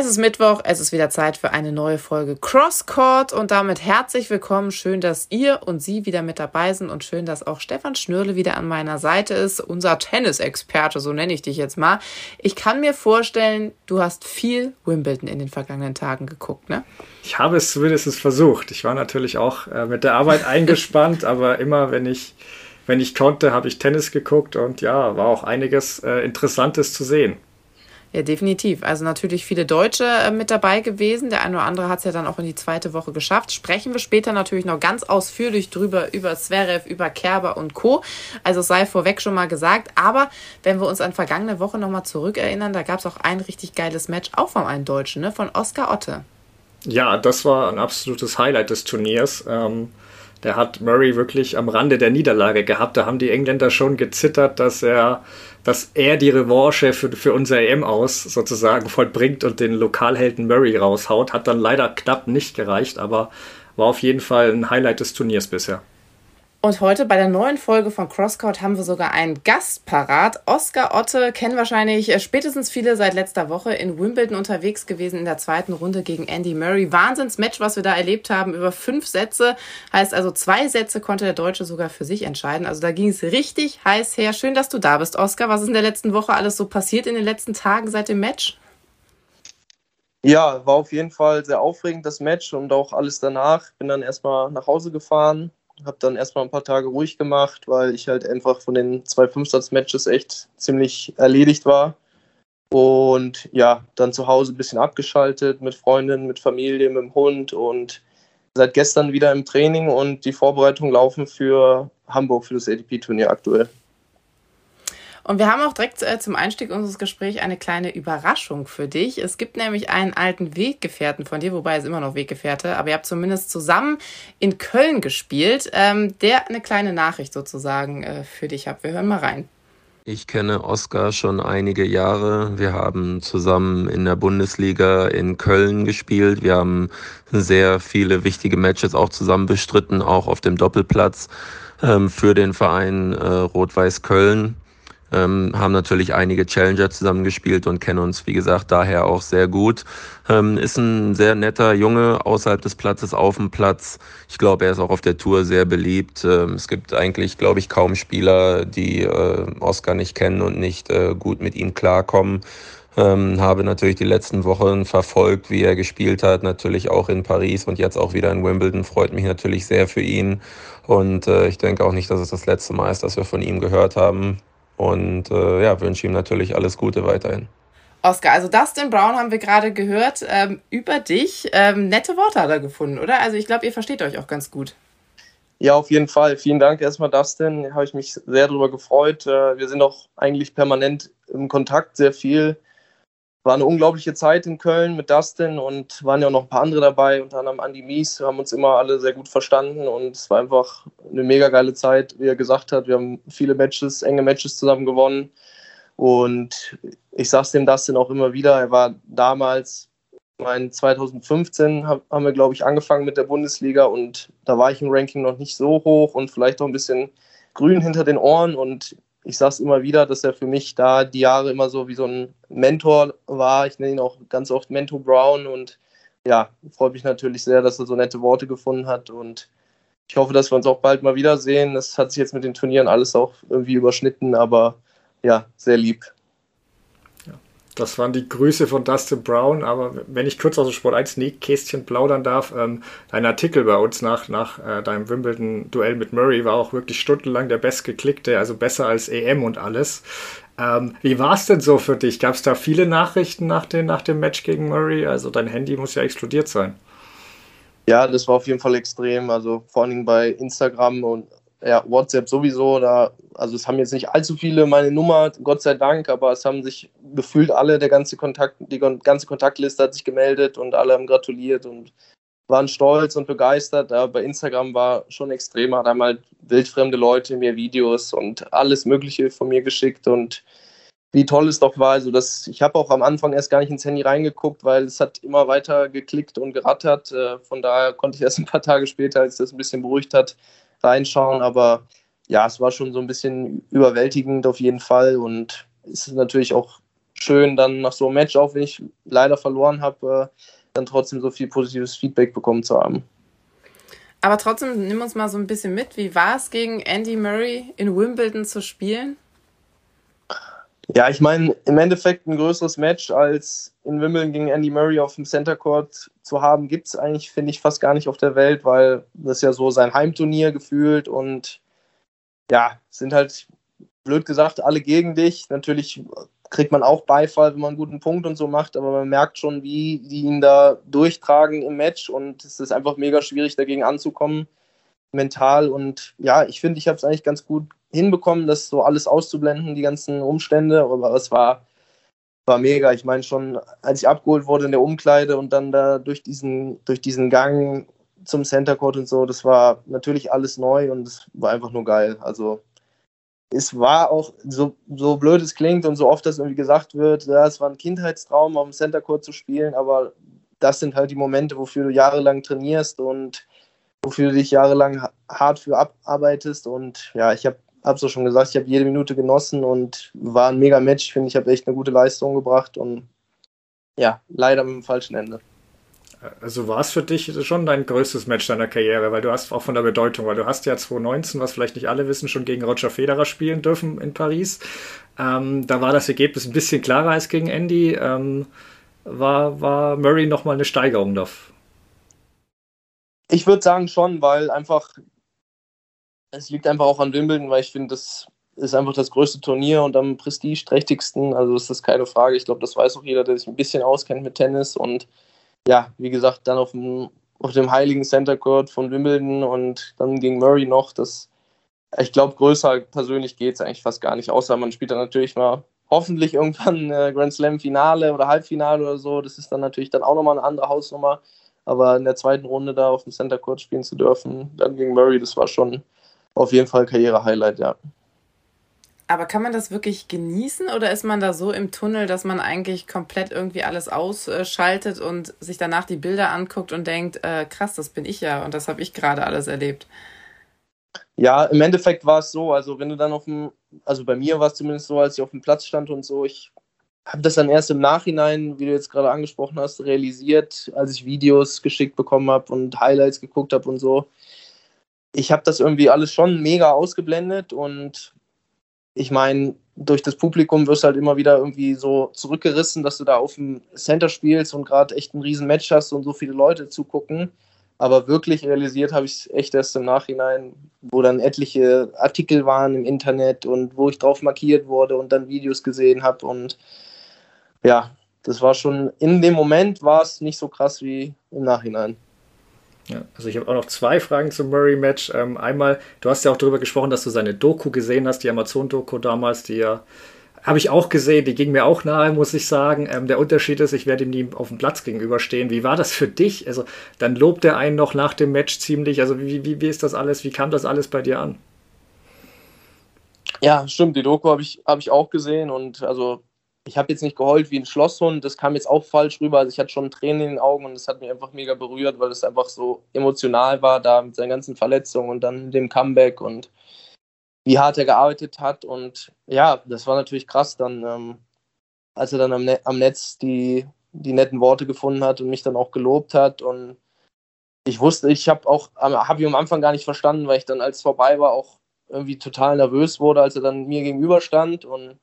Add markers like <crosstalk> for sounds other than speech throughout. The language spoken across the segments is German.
Es ist Mittwoch, es ist wieder Zeit für eine neue Folge Crosscourt und damit herzlich willkommen. Schön, dass ihr und Sie wieder mit dabei sind und schön, dass auch Stefan Schnürle wieder an meiner Seite ist, unser Tennisexperte, so nenne ich dich jetzt mal. Ich kann mir vorstellen, du hast viel Wimbledon in den vergangenen Tagen geguckt, ne? Ich habe es zumindest versucht. Ich war natürlich auch äh, mit der Arbeit <laughs> eingespannt, aber immer, wenn ich, wenn ich konnte, habe ich Tennis geguckt und ja, war auch einiges äh, Interessantes zu sehen. Ja, definitiv. Also natürlich viele Deutsche äh, mit dabei gewesen. Der eine oder andere hat es ja dann auch in die zweite Woche geschafft. Sprechen wir später natürlich noch ganz ausführlich drüber, über Zverev, über Kerber und Co. Also es sei vorweg schon mal gesagt. Aber wenn wir uns an vergangene Woche nochmal zurückerinnern, da gab es auch ein richtig geiles Match, auch von einem Deutschen, ne? von Oskar Otte. Ja, das war ein absolutes Highlight des Turniers. Ähm, der hat Murray wirklich am Rande der Niederlage gehabt. Da haben die Engländer schon gezittert, dass er dass er die Revanche für, für unser EM aus sozusagen <laughs> vollbringt und den Lokalhelden Murray raushaut. Hat dann leider knapp nicht gereicht, aber war auf jeden Fall ein Highlight des Turniers bisher. Und heute bei der neuen Folge von Crosscourt haben wir sogar einen Gast parat. Oskar Otte kennen wahrscheinlich äh, spätestens viele seit letzter Woche in Wimbledon unterwegs gewesen in der zweiten Runde gegen Andy Murray. Wahnsinnsmatch, was wir da erlebt haben, über fünf Sätze. Heißt also, zwei Sätze konnte der Deutsche sogar für sich entscheiden. Also da ging es richtig heiß her. Schön, dass du da bist, Oskar. Was ist in der letzten Woche alles so passiert in den letzten Tagen seit dem Match? Ja, war auf jeden Fall sehr aufregend, das Match und auch alles danach. Bin dann erstmal nach Hause gefahren, habe dann erstmal ein paar Tage ruhig gemacht, weil ich halt einfach von den zwei Fünfsatz-Matches echt ziemlich erledigt war. Und ja, dann zu Hause ein bisschen abgeschaltet mit Freundinnen, mit Familie, mit dem Hund und seit gestern wieder im Training und die Vorbereitungen laufen für Hamburg für das ATP-Turnier aktuell. Und wir haben auch direkt äh, zum Einstieg unseres Gesprächs eine kleine Überraschung für dich. Es gibt nämlich einen alten Weggefährten von dir, wobei es immer noch Weggefährte, aber ihr habt zumindest zusammen in Köln gespielt, ähm, der eine kleine Nachricht sozusagen äh, für dich hat. Wir hören mal rein. Ich kenne Oskar schon einige Jahre. Wir haben zusammen in der Bundesliga in Köln gespielt. Wir haben sehr viele wichtige Matches auch zusammen bestritten, auch auf dem Doppelplatz ähm, für den Verein äh, Rot-Weiß Köln ähm, haben natürlich einige Challenger zusammengespielt und kennen uns, wie gesagt, daher auch sehr gut. Ähm, ist ein sehr netter Junge außerhalb des Platzes, auf dem Platz. Ich glaube, er ist auch auf der Tour sehr beliebt. Ähm, es gibt eigentlich, glaube ich, kaum Spieler, die äh, Oscar nicht kennen und nicht äh, gut mit ihm klarkommen. Ähm, habe natürlich die letzten Wochen verfolgt, wie er gespielt hat, natürlich auch in Paris und jetzt auch wieder in Wimbledon. Freut mich natürlich sehr für ihn. Und äh, ich denke auch nicht, dass es das letzte Mal ist, dass wir von ihm gehört haben. Und äh, ja, wünsche ihm natürlich alles Gute weiterhin. Oscar, also Dustin Brown haben wir gerade gehört ähm, über dich. Ähm, nette Worte hat er gefunden, oder? Also ich glaube, ihr versteht euch auch ganz gut. Ja, auf jeden Fall. Vielen Dank erstmal, Dustin. Habe ich mich sehr darüber gefreut. Äh, wir sind auch eigentlich permanent im Kontakt, sehr viel war eine unglaubliche Zeit in Köln mit Dustin und waren ja auch noch ein paar andere dabei, unter anderem Andy Mies. Wir haben uns immer alle sehr gut verstanden und es war einfach eine mega geile Zeit, wie er gesagt hat. Wir haben viele Matches, enge Matches zusammen gewonnen. Und ich sage es dem Dustin auch immer wieder, er war damals, mein 2015 haben wir, glaube ich, angefangen mit der Bundesliga und da war ich im Ranking noch nicht so hoch und vielleicht auch ein bisschen grün hinter den Ohren und ich sage es immer wieder, dass er für mich da die Jahre immer so wie so ein Mentor war. Ich nenne ihn auch ganz oft Mentor Brown und ja, freue mich natürlich sehr, dass er so nette Worte gefunden hat und ich hoffe, dass wir uns auch bald mal wiedersehen. Das hat sich jetzt mit den Turnieren alles auch irgendwie überschnitten, aber ja, sehr lieb. Das waren die Grüße von Dustin Brown. Aber wenn ich kurz aus dem Sport 1 Kästchen plaudern darf, ähm, dein Artikel bei uns nach, nach äh, deinem Wimbledon-Duell mit Murray war auch wirklich stundenlang der bestgeklickte, also besser als EM und alles. Ähm, wie war es denn so für dich? Gab es da viele Nachrichten nach, den, nach dem Match gegen Murray? Also dein Handy muss ja explodiert sein. Ja, das war auf jeden Fall extrem. Also vor allem bei Instagram und ja, WhatsApp sowieso. Da, also es haben jetzt nicht allzu viele meine Nummer, Gott sei Dank, aber es haben sich gefühlt alle, der ganze Kontakt, die ganze Kontaktliste hat sich gemeldet und alle haben gratuliert und waren stolz und begeistert. Aber bei Instagram war schon extrem, hat einmal wildfremde Leute mir Videos und alles Mögliche von mir geschickt und wie toll es doch war. Also das, ich habe auch am Anfang erst gar nicht ins Handy reingeguckt, weil es hat immer weiter geklickt und gerattert. Äh, von daher konnte ich <laughs> erst ein paar Tage später, als das ein bisschen beruhigt hat, reinschauen. Aber ja, es war schon so ein bisschen überwältigend auf jeden Fall und es ist natürlich auch schön, dann nach so einem Match, auch wenn ich leider verloren habe, äh, dann trotzdem so viel positives Feedback bekommen zu haben. Aber trotzdem, nimm uns mal so ein bisschen mit. Wie war es gegen Andy Murray in Wimbledon zu spielen? Ja, ich meine, im Endeffekt ein größeres Match als in Wimbledon gegen Andy Murray auf dem Center Court zu haben, gibt es eigentlich, finde ich, fast gar nicht auf der Welt, weil das ja so sein Heimturnier gefühlt und ja, sind halt, blöd gesagt, alle gegen dich. Natürlich kriegt man auch Beifall, wenn man einen guten Punkt und so macht, aber man merkt schon, wie die ihn da durchtragen im Match und es ist einfach mega schwierig, dagegen anzukommen, mental. Und ja, ich finde, ich habe es eigentlich ganz gut hinbekommen, das so alles auszublenden, die ganzen Umstände, aber es war, war mega. Ich meine schon, als ich abgeholt wurde in der Umkleide und dann da durch diesen, durch diesen Gang zum Center Court und so, das war natürlich alles neu und es war einfach nur geil. Also es war auch, so, so blöd es klingt und so oft das irgendwie gesagt wird, ja, es war ein Kindheitstraum, auf dem Center Court zu spielen, aber das sind halt die Momente, wofür du jahrelang trainierst und wofür du dich jahrelang hart für abarbeitest. Und ja, ich habe es so schon gesagt, ich habe jede Minute genossen und war ein mega Match. Ich finde, ich habe echt eine gute Leistung gebracht und ja, leider mit dem falschen Ende. Also war es für dich schon dein größtes Match deiner Karriere, weil du hast auch von der Bedeutung, weil du hast ja 2019, was vielleicht nicht alle wissen, schon gegen Roger Federer spielen dürfen in Paris. Ähm, da war das Ergebnis ein bisschen klarer als gegen Andy. Ähm, war, war Murray nochmal eine Steigerung dafür? Ich würde sagen schon, weil einfach es liegt einfach auch an Wimbledon, weil ich finde, das ist einfach das größte Turnier und am prestigeträchtigsten. Also das ist keine Frage. Ich glaube, das weiß auch jeder, der sich ein bisschen auskennt mit Tennis und ja, wie gesagt, dann auf dem, auf dem heiligen Center Court von Wimbledon und dann gegen Murray noch. Das, ich glaube, größer persönlich geht es eigentlich fast gar nicht, außer man spielt dann natürlich mal hoffentlich irgendwann äh, Grand Slam Finale oder Halbfinale oder so. Das ist dann natürlich dann auch nochmal eine andere Hausnummer. Aber in der zweiten Runde da auf dem Center Court spielen zu dürfen, dann gegen Murray, das war schon auf jeden Fall Karriere-Highlight, ja. Aber kann man das wirklich genießen oder ist man da so im Tunnel, dass man eigentlich komplett irgendwie alles ausschaltet und sich danach die Bilder anguckt und denkt, äh, krass, das bin ich ja und das habe ich gerade alles erlebt? Ja, im Endeffekt war es so, also wenn du dann auf dem, also bei mir war es zumindest so, als ich auf dem Platz stand und so, ich habe das dann erst im Nachhinein, wie du jetzt gerade angesprochen hast, realisiert, als ich Videos geschickt bekommen habe und Highlights geguckt habe und so. Ich habe das irgendwie alles schon mega ausgeblendet und ich meine, durch das Publikum wirst du halt immer wieder irgendwie so zurückgerissen, dass du da auf dem Center spielst und gerade echt ein riesen Match hast und so viele Leute zugucken. Aber wirklich realisiert habe ich es echt erst im Nachhinein, wo dann etliche Artikel waren im Internet und wo ich drauf markiert wurde und dann Videos gesehen habe. Und ja, das war schon, in dem Moment war es nicht so krass wie im Nachhinein. Ja, also ich habe auch noch zwei Fragen zum Murray-Match. Ähm, einmal, du hast ja auch darüber gesprochen, dass du seine Doku gesehen hast, die Amazon-Doku damals, die ja habe ich auch gesehen, die ging mir auch nahe, muss ich sagen. Ähm, der Unterschied ist, ich werde ihm nie auf dem Platz gegenüberstehen. Wie war das für dich? Also, dann lobt er einen noch nach dem Match ziemlich. Also, wie, wie, wie ist das alles? Wie kam das alles bei dir an? Ja, stimmt. Die Doku habe ich, hab ich auch gesehen und also ich habe jetzt nicht geheult wie ein Schlosshund, das kam jetzt auch falsch rüber. Also ich hatte schon Tränen in den Augen und das hat mich einfach mega berührt, weil es einfach so emotional war, da mit seinen ganzen Verletzungen und dann dem Comeback und wie hart er gearbeitet hat. Und ja, das war natürlich krass dann, ähm, als er dann am, ne am Netz die, die netten Worte gefunden hat und mich dann auch gelobt hat. Und ich wusste, ich habe auch, habe ich am Anfang gar nicht verstanden, weil ich dann, als es vorbei war, auch irgendwie total nervös wurde, als er dann mir gegenüberstand und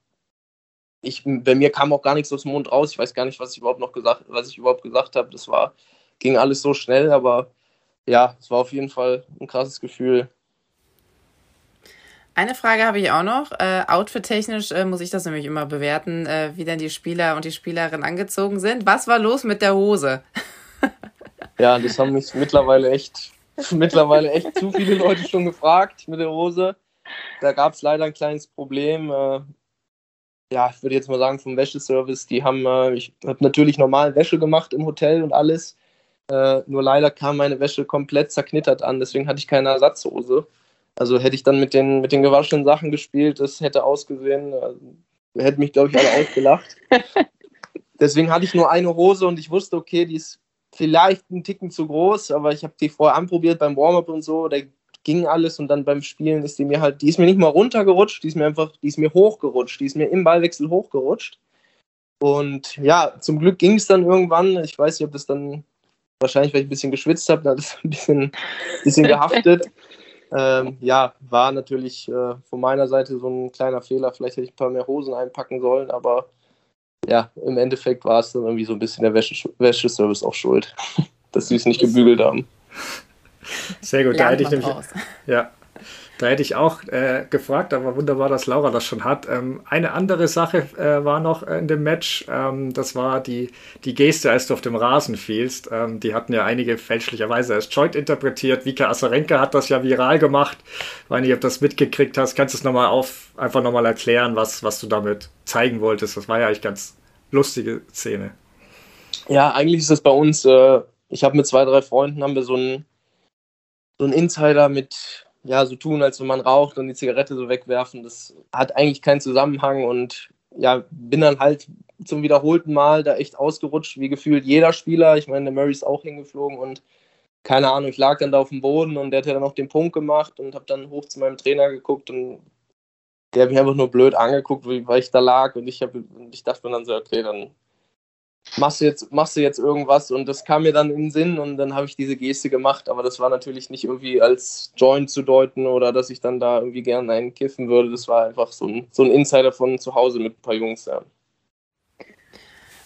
ich, bei mir kam auch gar nichts aus dem Mund raus. Ich weiß gar nicht, was ich überhaupt noch gesagt, was ich überhaupt gesagt habe. Das war, ging alles so schnell, aber ja, es war auf jeden Fall ein krasses Gefühl. Eine Frage habe ich auch noch. Äh, Outfit-technisch äh, muss ich das nämlich immer bewerten, äh, wie denn die Spieler und die Spielerinnen angezogen sind. Was war los mit der Hose? <laughs> ja, das haben mich mittlerweile echt, <laughs> mittlerweile echt zu viele Leute schon gefragt mit der Hose. Da gab es leider ein kleines Problem. Ja, ich würde jetzt mal sagen, vom Wäscheservice, die haben, äh, ich habe natürlich normal Wäsche gemacht im Hotel und alles. Äh, nur leider kam meine Wäsche komplett zerknittert an, deswegen hatte ich keine Ersatzhose. Also hätte ich dann mit den, mit den gewaschenen Sachen gespielt, das hätte ausgesehen, äh, hätte mich, glaube ich, alle ausgelacht. <laughs> deswegen hatte ich nur eine Hose und ich wusste, okay, die ist vielleicht ein Ticken zu groß, aber ich habe die vorher anprobiert beim Warm-up und so. Da ging alles und dann beim Spielen ist die mir halt, die ist mir nicht mal runtergerutscht, die ist mir einfach, die ist mir hochgerutscht, die ist mir im Ballwechsel hochgerutscht. Und ja, zum Glück ging es dann irgendwann. Ich weiß nicht, ob das dann wahrscheinlich, weil ich ein bisschen geschwitzt habe, da hat es ein bisschen, bisschen gehaftet. <laughs> Ähm, ja, war natürlich äh, von meiner Seite so ein kleiner Fehler. Vielleicht hätte ich ein paar mehr Hosen einpacken sollen, aber ja, im Endeffekt war es dann irgendwie so ein bisschen der Wäsche Wäscheservice auch schuld, <laughs> dass sie es nicht gebügelt haben. Sehr gut, da hätte ich nämlich. Ja, da hätte ich auch äh, gefragt, aber wunderbar, dass Laura das schon hat. Ähm, eine andere Sache äh, war noch in dem Match, ähm, das war die, die Geste, als du auf dem Rasen fielst. Ähm, die hatten ja einige fälschlicherweise als Joint interpretiert. Vika Asarenka hat das ja viral gemacht. Ich weiß nicht, ob du das mitgekriegt hast. Kannst du es nochmal auf, einfach nochmal erklären, was, was du damit zeigen wolltest? Das war ja eigentlich ganz lustige Szene. Ja, eigentlich ist das bei uns, äh, ich habe mit zwei, drei Freunden, haben wir so einen so Insider mit ja, so tun, als wenn man raucht und die Zigarette so wegwerfen, das hat eigentlich keinen Zusammenhang und ja, bin dann halt zum wiederholten Mal da echt ausgerutscht, wie gefühlt jeder Spieler. Ich meine, der Murray ist auch hingeflogen und keine Ahnung, ich lag dann da auf dem Boden und der hat ja dann auch den Punkt gemacht und habe dann hoch zu meinem Trainer geguckt und der hat mich einfach nur blöd angeguckt, weil ich da lag und ich, hab, ich dachte mir dann so, okay, dann machst du jetzt, machst du jetzt irgendwas? Und das kam mir dann in den Sinn und dann habe ich diese Geste gemacht, aber das war natürlich nicht irgendwie als Joint zu deuten oder dass ich dann da irgendwie gerne einen kiffen würde. Das war einfach so ein, so ein Insider von zu Hause mit ein paar Jungs, ja.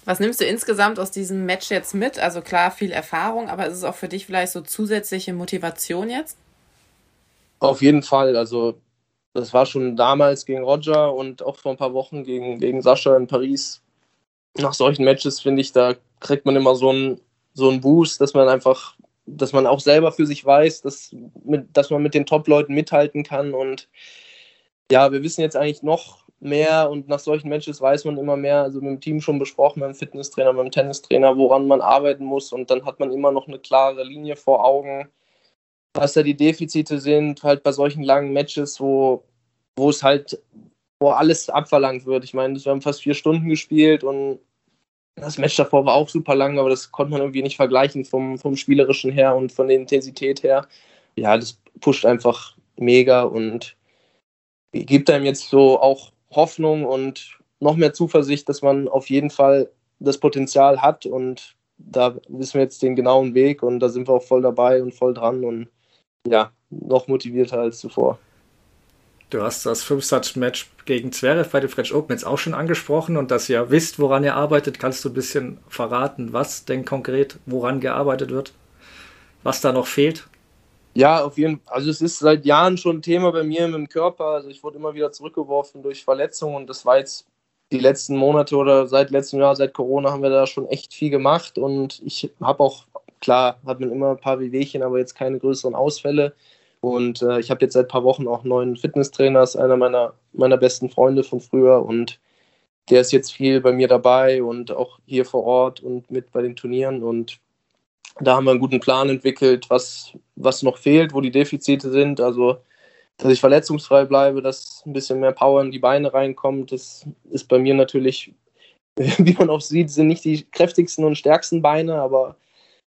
Was nimmst du insgesamt aus diesem Match jetzt mit? Also klar, viel Erfahrung, aber ist es auch für dich vielleicht so zusätzliche Motivation jetzt? Auf jeden Fall. Also das war schon damals gegen Roger und auch vor ein paar Wochen gegen, gegen Sascha in Paris nach solchen Matches, finde ich, da kriegt man immer so einen, so Boost, dass man einfach, dass man auch selber für sich weiß, dass, mit, dass man mit den Top-Leuten mithalten kann. Und ja, wir wissen jetzt eigentlich noch mehr und nach solchen Matches weiß man immer mehr, also mit dem Team schon besprochen, mit dem Fitnesstrainer, mit dem Tennistrainer, woran man arbeiten muss. Und dann hat man immer noch eine klare Linie vor Augen, was da die Defizite sind, halt bei solchen langen Matches, wo, wo es halt wo alles abverlangt wird. Ich meine, wir haben fast vier Stunden gespielt und das Match davor war auch super lang, aber das konnte man irgendwie nicht vergleichen vom, vom Spielerischen her und von der Intensität her. Ja, das pusht einfach mega und gibt einem jetzt so auch Hoffnung und noch mehr Zuversicht, dass man auf jeden Fall das Potenzial hat und da wissen wir jetzt den genauen Weg und da sind wir auch voll dabei und voll dran und ja, noch motivierter als zuvor. Du hast das Fünf-Satz-Match gegen Zverev bei den French Open jetzt auch schon angesprochen und dass ihr wisst, woran ihr arbeitet. Kannst du ein bisschen verraten, was denn konkret, woran gearbeitet wird? Was da noch fehlt? Ja, auf jeden Fall. Also es ist seit Jahren schon ein Thema bei mir im Körper. Also ich wurde immer wieder zurückgeworfen durch Verletzungen und das war jetzt die letzten Monate oder seit letztem Jahr, seit Corona haben wir da schon echt viel gemacht und ich habe auch, klar, hat man immer ein paar Wehwehchen, aber jetzt keine größeren Ausfälle. Und äh, ich habe jetzt seit ein paar Wochen auch einen neuen Fitnesstrainer, ist einer meiner, meiner besten Freunde von früher und der ist jetzt viel bei mir dabei und auch hier vor Ort und mit bei den Turnieren. Und da haben wir einen guten Plan entwickelt, was, was noch fehlt, wo die Defizite sind. Also, dass ich verletzungsfrei bleibe, dass ein bisschen mehr Power in die Beine reinkommt. Das ist bei mir natürlich, <laughs> wie man auch sieht, sind nicht die kräftigsten und stärksten Beine, aber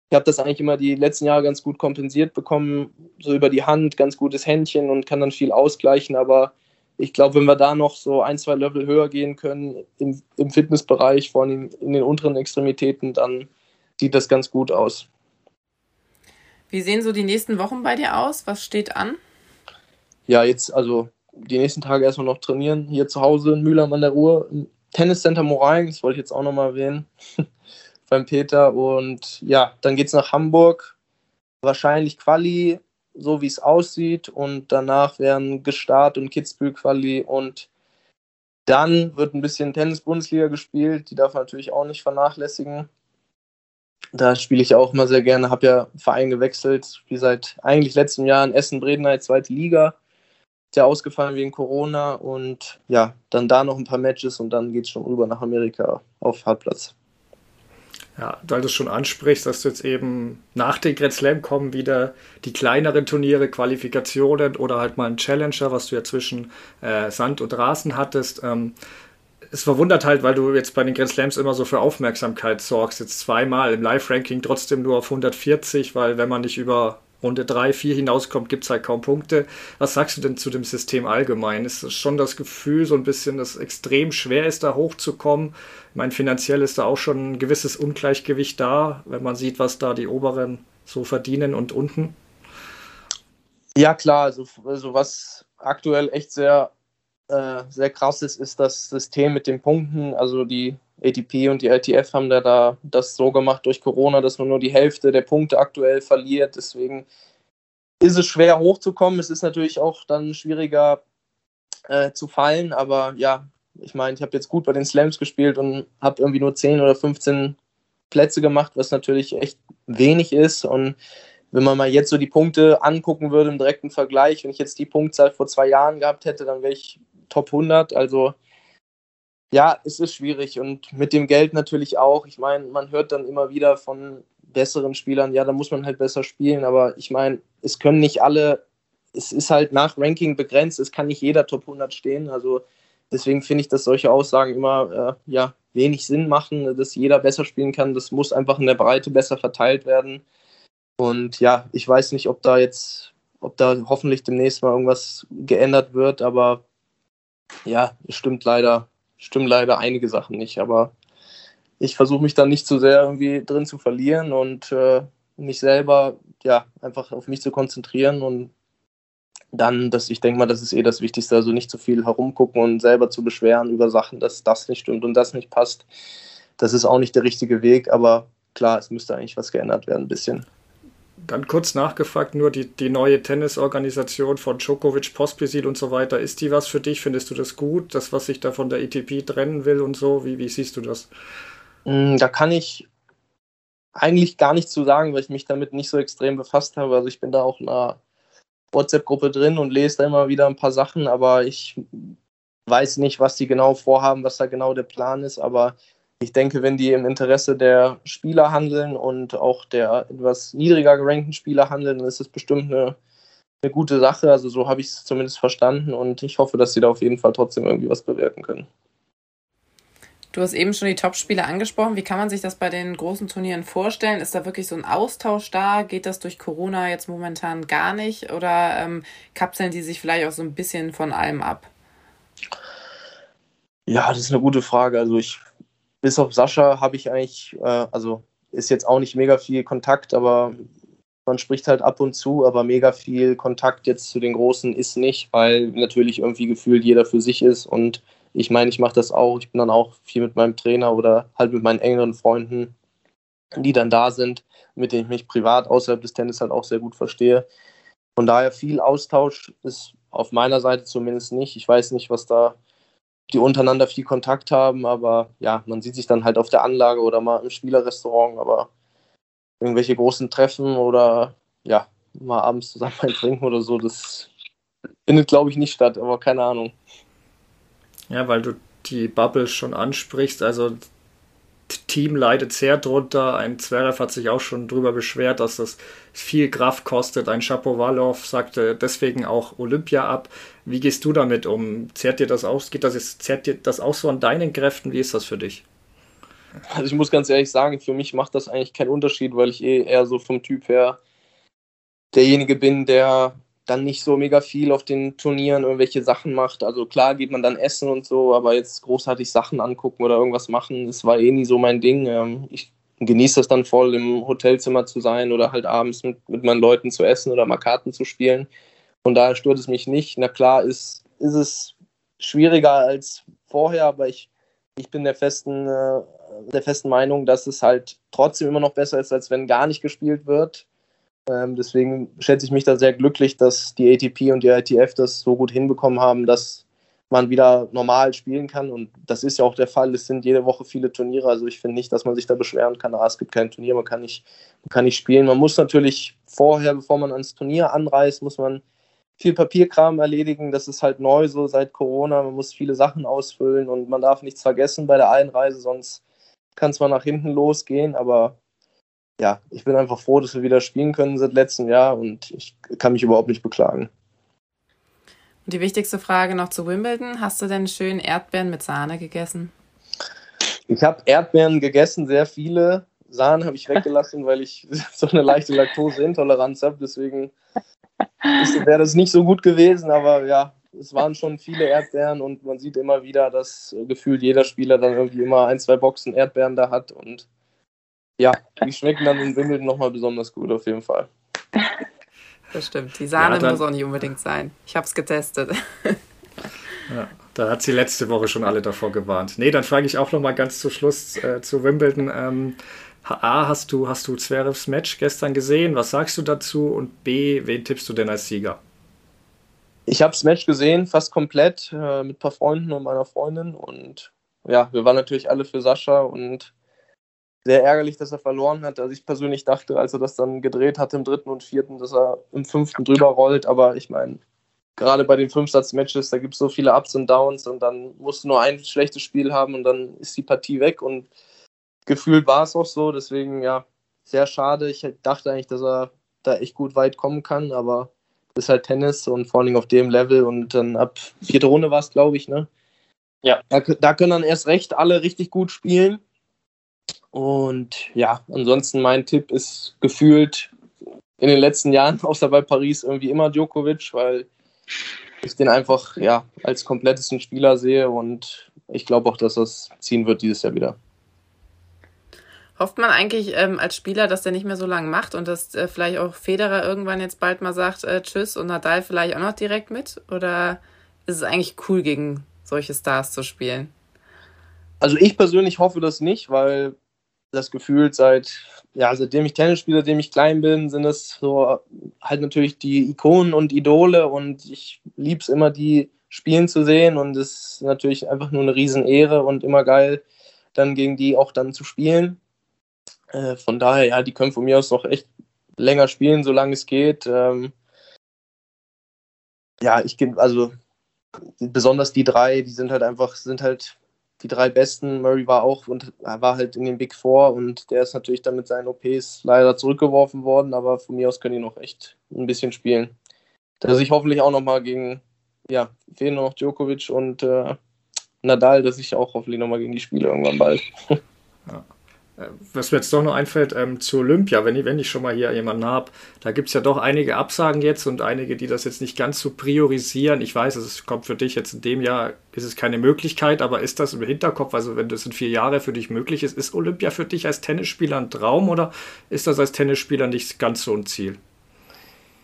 ich habe das eigentlich immer die letzten Jahre ganz gut kompensiert bekommen, so über die Hand, ganz gutes Händchen und kann dann viel ausgleichen. Aber ich glaube, wenn wir da noch so ein, zwei Level höher gehen können im, im Fitnessbereich, vor allem in den unteren Extremitäten, dann sieht das ganz gut aus. Wie sehen so die nächsten Wochen bei dir aus? Was steht an? Ja, jetzt also die nächsten Tage erstmal noch trainieren, hier zu Hause in Mühlheim an der Ruhr, im Tenniscenter Moraing, das wollte ich jetzt auch nochmal erwähnen. <laughs> beim Peter. Und ja, dann geht es nach Hamburg. Wahrscheinlich Quali, so wie es aussieht. Und danach werden Gestart und Kitzbühel Quali. Und dann wird ein bisschen Tennis-Bundesliga gespielt. Die darf man natürlich auch nicht vernachlässigen. Da spiele ich auch immer sehr gerne. Habe ja Verein gewechselt. Spiele seit eigentlich letztem Jahr in Essen-Bredeney, zweite Liga. Ist ja ausgefallen wegen Corona. Und ja, dann da noch ein paar Matches und dann geht es schon rüber nach Amerika auf Hartplatz. Ja, weil du es schon ansprichst, dass du jetzt eben nach den Grand Slam kommen wieder die kleineren Turniere, Qualifikationen oder halt mal ein Challenger, was du ja zwischen äh, Sand und Rasen hattest. Ähm, es verwundert halt, weil du jetzt bei den Grand Slams immer so für Aufmerksamkeit sorgst. Jetzt zweimal im Live-Ranking trotzdem nur auf 140, weil wenn man nicht über Runde 3, 4 hinauskommt, gibt es halt kaum Punkte. Was sagst du denn zu dem System allgemein? Ist es schon das Gefühl, so ein bisschen, dass es extrem schwer ist, da hochzukommen? Ich meine, finanziell ist da auch schon ein gewisses Ungleichgewicht da, wenn man sieht, was da die Oberen so verdienen und unten. Ja, klar, also, also was aktuell echt sehr, äh, sehr krass ist, ist das System mit den Punkten. Also die ATP und die LTF haben da, da das so gemacht durch Corona, dass man nur die Hälfte der Punkte aktuell verliert. Deswegen ist es schwer hochzukommen. Es ist natürlich auch dann schwieriger äh, zu fallen, aber ja, ich meine, ich habe jetzt gut bei den Slams gespielt und habe irgendwie nur 10 oder 15 Plätze gemacht, was natürlich echt wenig ist. Und wenn man mal jetzt so die Punkte angucken würde im direkten Vergleich, wenn ich jetzt die Punktzahl vor zwei Jahren gehabt hätte, dann wäre ich Top 100. Also ja, es ist schwierig und mit dem Geld natürlich auch. Ich meine, man hört dann immer wieder von besseren Spielern, ja, da muss man halt besser spielen, aber ich meine, es können nicht alle, es ist halt nach Ranking begrenzt, es kann nicht jeder Top 100 stehen. Also deswegen finde ich, dass solche Aussagen immer äh, ja, wenig Sinn machen, dass jeder besser spielen kann. Das muss einfach in der Breite besser verteilt werden. Und ja, ich weiß nicht, ob da jetzt, ob da hoffentlich demnächst mal irgendwas geändert wird, aber ja, es stimmt leider, stimmt leider einige Sachen nicht. Aber ich versuche mich da nicht zu sehr irgendwie drin zu verlieren und äh, mich selber ja einfach auf mich zu konzentrieren und dann, dass ich denke mal, das ist eh das Wichtigste, also nicht zu viel herumgucken und selber zu beschweren über Sachen, dass das nicht stimmt und das nicht passt. Das ist auch nicht der richtige Weg, aber klar, es müsste eigentlich was geändert werden, ein bisschen. Dann kurz nachgefragt, nur die, die neue Tennisorganisation von Djokovic, Pospisil und so weiter, ist die was für dich? Findest du das gut, das, was sich da von der ETP trennen will und so? Wie, wie siehst du das? Mm, da kann ich eigentlich gar nichts zu sagen, weil ich mich damit nicht so extrem befasst habe. Also ich bin da auch in einer WhatsApp-Gruppe drin und lese da immer wieder ein paar Sachen, aber ich weiß nicht, was die genau vorhaben, was da genau der Plan ist. Aber ich denke, wenn die im Interesse der Spieler handeln und auch der etwas niedriger gerankten Spieler handeln, dann ist es bestimmt eine, eine gute Sache. Also so habe ich es zumindest verstanden und ich hoffe, dass sie da auf jeden Fall trotzdem irgendwie was bewirken können. Du hast eben schon die Topspiele angesprochen. Wie kann man sich das bei den großen Turnieren vorstellen? Ist da wirklich so ein Austausch da? Geht das durch Corona jetzt momentan gar nicht? Oder ähm, kapseln die sich vielleicht auch so ein bisschen von allem ab? Ja, das ist eine gute Frage. Also ich, bis auf Sascha habe ich eigentlich, äh, also ist jetzt auch nicht mega viel Kontakt, aber man spricht halt ab und zu, aber mega viel Kontakt jetzt zu den Großen ist nicht, weil natürlich irgendwie gefühlt jeder für sich ist und ich meine, ich mache das auch. Ich bin dann auch viel mit meinem Trainer oder halt mit meinen engeren Freunden, die dann da sind, mit denen ich mich privat außerhalb des Tennis halt auch sehr gut verstehe. Von daher viel Austausch ist auf meiner Seite zumindest nicht. Ich weiß nicht, was da die untereinander viel Kontakt haben, aber ja, man sieht sich dann halt auf der Anlage oder mal im Spielerrestaurant, aber irgendwelche großen Treffen oder ja, mal abends zusammen ein Trinken oder so, das findet, glaube ich, nicht statt, aber keine Ahnung. Ja, weil du die Bubble schon ansprichst. Also Team leidet sehr drunter. Ein Zverev hat sich auch schon darüber beschwert, dass das viel Kraft kostet. Ein Shapovalov sagte deswegen auch Olympia ab. Wie gehst du damit um? Zerrt dir das aus? Geht das jetzt, zerrt dir das auch so an deinen Kräften? Wie ist das für dich? Also ich muss ganz ehrlich sagen, für mich macht das eigentlich keinen Unterschied, weil ich eh eher so vom Typ her derjenige bin, der dann nicht so mega viel auf den Turnieren irgendwelche Sachen macht. Also klar geht man dann essen und so, aber jetzt großartig Sachen angucken oder irgendwas machen, das war eh nie so mein Ding. Ähm, ich genieße das dann voll, im Hotelzimmer zu sein oder halt abends mit, mit meinen Leuten zu essen oder mal Karten zu spielen. Von daher stört es mich nicht. Na klar ist, ist es schwieriger als vorher, aber ich, ich bin der festen, äh, der festen Meinung, dass es halt trotzdem immer noch besser ist, als wenn gar nicht gespielt wird. Ähm, deswegen schätze ich mich da sehr glücklich, dass die ATP und die ITF das so gut hinbekommen haben, dass man wieder normal spielen kann. Und das ist ja auch der Fall. Es sind jede Woche viele Turniere. Also ich finde nicht, dass man sich da beschweren kann, ah, es gibt kein Turnier, man kann, nicht, man kann nicht spielen. Man muss natürlich vorher, bevor man ans Turnier anreist, muss man viel Papierkram erledigen. Das ist halt neu so seit Corona. Man muss viele Sachen ausfüllen und man darf nichts vergessen bei der Einreise, sonst kann es mal nach hinten losgehen. Aber ja, ich bin einfach froh, dass wir wieder spielen können seit letztem Jahr und ich kann mich überhaupt nicht beklagen. Und die wichtigste Frage noch zu Wimbledon. Hast du denn schön Erdbeeren mit Sahne gegessen? Ich habe Erdbeeren gegessen, sehr viele. Sahne habe ich weggelassen, weil ich <laughs> so eine leichte Laktoseintoleranz habe. Deswegen wäre das nicht so gut gewesen. Aber ja, es waren schon viele Erdbeeren und man sieht immer wieder, dass gefühlt jeder Spieler dann irgendwie immer ein, zwei Boxen Erdbeeren da hat. Und ja, die schmecken dann in Wimbledon nochmal besonders gut auf jeden Fall. Das stimmt. Die Sahne ja, muss auch nicht unbedingt sein. Ich habe es getestet. <laughs> Ja, da hat sie letzte Woche schon alle davor gewarnt. Nee, dann frage ich auch noch mal ganz zu Schluss äh, zu Wimbledon. Ähm, A, hast du, hast du Zverevs Match gestern gesehen? Was sagst du dazu? Und B, wen tippst du denn als Sieger? Ich habe das Match gesehen, fast komplett, äh, mit ein paar Freunden und meiner Freundin. Und ja, wir waren natürlich alle für Sascha und sehr ärgerlich, dass er verloren hat. Also ich persönlich dachte, als er das dann gedreht hat im dritten und vierten, dass er im fünften drüber rollt. Aber ich meine, gerade bei den Fünfsatz-Matches, da gibt es so viele Ups und Downs und dann musst du nur ein schlechtes Spiel haben und dann ist die Partie weg und gefühlt war es auch so. Deswegen, ja, sehr schade. Ich dachte eigentlich, dass er da echt gut weit kommen kann, aber ist halt Tennis und vor allem auf dem Level und dann ab vierte Runde war es, glaube ich, ne? Ja. Da, da, können dann erst recht alle richtig gut spielen. Und ja, ansonsten mein Tipp ist gefühlt in den letzten Jahren, <laughs> außer bei Paris, irgendwie immer Djokovic, weil ich den einfach ja, als komplettesten Spieler sehe und ich glaube auch, dass das ziehen wird dieses Jahr wieder. Hofft man eigentlich ähm, als Spieler, dass der nicht mehr so lange macht und dass äh, vielleicht auch Federer irgendwann jetzt bald mal sagt, äh, tschüss und Nadal vielleicht auch noch direkt mit? Oder ist es eigentlich cool, gegen solche Stars zu spielen? Also ich persönlich hoffe das nicht, weil das Gefühl seit, ja, seitdem ich Tennis spiele, seitdem ich klein bin, sind es so halt natürlich die Ikonen und Idole und ich liebe es immer, die spielen zu sehen und es ist natürlich einfach nur eine Riesenehre und immer geil, dann gegen die auch dann zu spielen. Äh, von daher, ja, die können von mir aus noch echt länger spielen, solange es geht. Ähm, ja, ich also besonders die drei, die sind halt einfach, sind halt die drei besten. Murray war auch und war halt in den Big Four und der ist natürlich dann mit seinen OPs leider zurückgeworfen worden, aber von mir aus können die noch echt ein bisschen spielen. Dass ich hoffentlich auch nochmal gegen, ja, fehlen noch Djokovic und äh, Nadal, dass ich auch hoffentlich nochmal gegen die spiele irgendwann bald. Ja. Äh, was mir jetzt doch noch einfällt, ähm, zu Olympia, wenn ich, wenn ich schon mal hier jemanden habe, da gibt es ja doch einige Absagen jetzt und einige, die das jetzt nicht ganz so priorisieren. Ich weiß, es kommt für dich jetzt in dem Jahr, ist es keine Möglichkeit, aber ist das im Hinterkopf, also wenn das in vier Jahre für dich möglich ist, ist Olympia für dich als Tennisspieler ein Traum oder ist das als Tennisspieler nicht ganz so ein Ziel?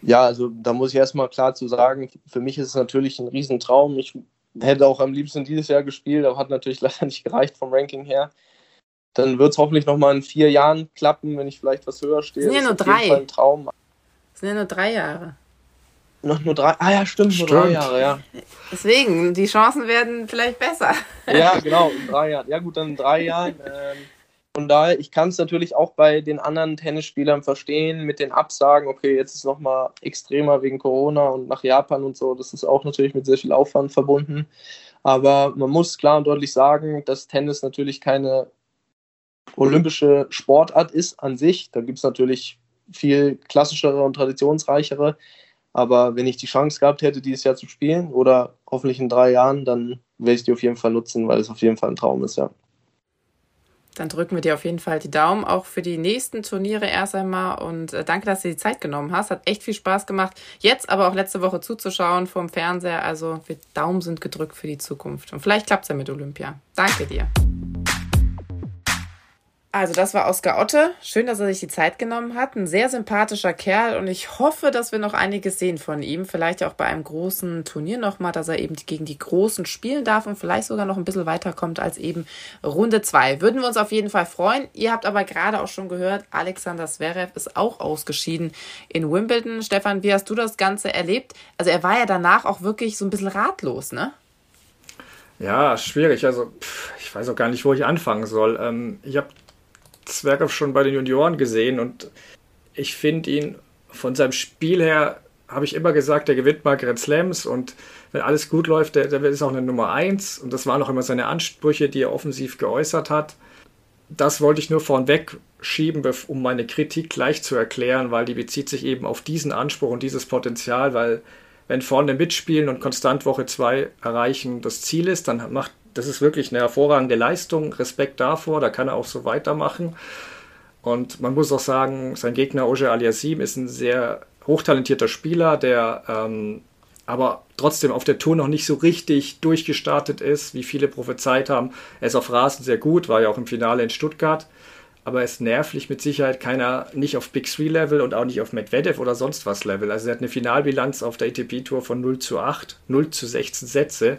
Ja, also da muss ich erstmal klar zu sagen, für mich ist es natürlich ein Riesentraum. Ich hätte auch am liebsten dieses Jahr gespielt, aber hat natürlich <laughs> leider nicht gereicht vom Ranking her dann wird es hoffentlich nochmal in vier Jahren klappen, wenn ich vielleicht was höher stehe. Das sind ja nur drei. Ein Traum. Das sind ja nur drei Jahre. Noch nur drei? Ah ja, stimmt, stimmt. nur drei Jahre, ja. Deswegen, die Chancen werden vielleicht besser. Ja, <laughs> genau, in drei Jahren. Ja gut, dann in drei Jahren. Ähm, von daher, ich kann es natürlich auch bei den anderen Tennisspielern verstehen, mit den Absagen, okay, jetzt ist es nochmal extremer wegen Corona und nach Japan und so, das ist auch natürlich mit sehr viel Aufwand verbunden. Aber man muss klar und deutlich sagen, dass Tennis natürlich keine olympische Sportart ist an sich. Da gibt es natürlich viel klassischere und traditionsreichere. Aber wenn ich die Chance gehabt hätte, dieses Jahr zu spielen oder hoffentlich in drei Jahren, dann werde ich die auf jeden Fall nutzen, weil es auf jeden Fall ein Traum ist, ja. Dann drücken wir dir auf jeden Fall die Daumen, auch für die nächsten Turniere erst einmal. Und äh, danke, dass du die Zeit genommen hast. Hat echt viel Spaß gemacht. Jetzt aber auch letzte Woche zuzuschauen vom Fernseher. Also wir Daumen sind gedrückt für die Zukunft. Und vielleicht klappt es ja mit Olympia. Danke dir. Also das war Oskar Otte. Schön, dass er sich die Zeit genommen hat. Ein sehr sympathischer Kerl und ich hoffe, dass wir noch einiges sehen von ihm. Vielleicht auch bei einem großen Turnier nochmal, dass er eben gegen die Großen spielen darf und vielleicht sogar noch ein bisschen weiterkommt als eben Runde zwei. Würden wir uns auf jeden Fall freuen. Ihr habt aber gerade auch schon gehört, Alexander Zverev ist auch ausgeschieden in Wimbledon. Stefan, wie hast du das Ganze erlebt? Also er war ja danach auch wirklich so ein bisschen ratlos, ne? Ja, schwierig. Also pff, ich weiß auch gar nicht, wo ich anfangen soll. Ähm, ich habe Zverev schon bei den Junioren gesehen und ich finde ihn von seinem Spiel her, habe ich immer gesagt, der gewinnt mal Grand Slams und wenn alles gut läuft, der, der ist auch eine Nummer 1 und das waren auch immer seine Ansprüche, die er offensiv geäußert hat. Das wollte ich nur vornweg schieben, um meine Kritik gleich zu erklären, weil die bezieht sich eben auf diesen Anspruch und dieses Potenzial, weil wenn vorne mitspielen und konstant Woche 2 erreichen das Ziel ist, dann macht das ist wirklich eine hervorragende Leistung. Respekt davor, da kann er auch so weitermachen. Und man muss auch sagen, sein Gegner Oje Aliassim ist ein sehr hochtalentierter Spieler, der ähm, aber trotzdem auf der Tour noch nicht so richtig durchgestartet ist, wie viele prophezeit haben. Er ist auf Rasen sehr gut, war ja auch im Finale in Stuttgart, aber er ist nervlich mit Sicherheit keiner, nicht auf Big Three Level und auch nicht auf Medvedev oder sonst was Level. Also er hat eine Finalbilanz auf der ATP Tour von 0 zu 8, 0 zu 16 Sätze.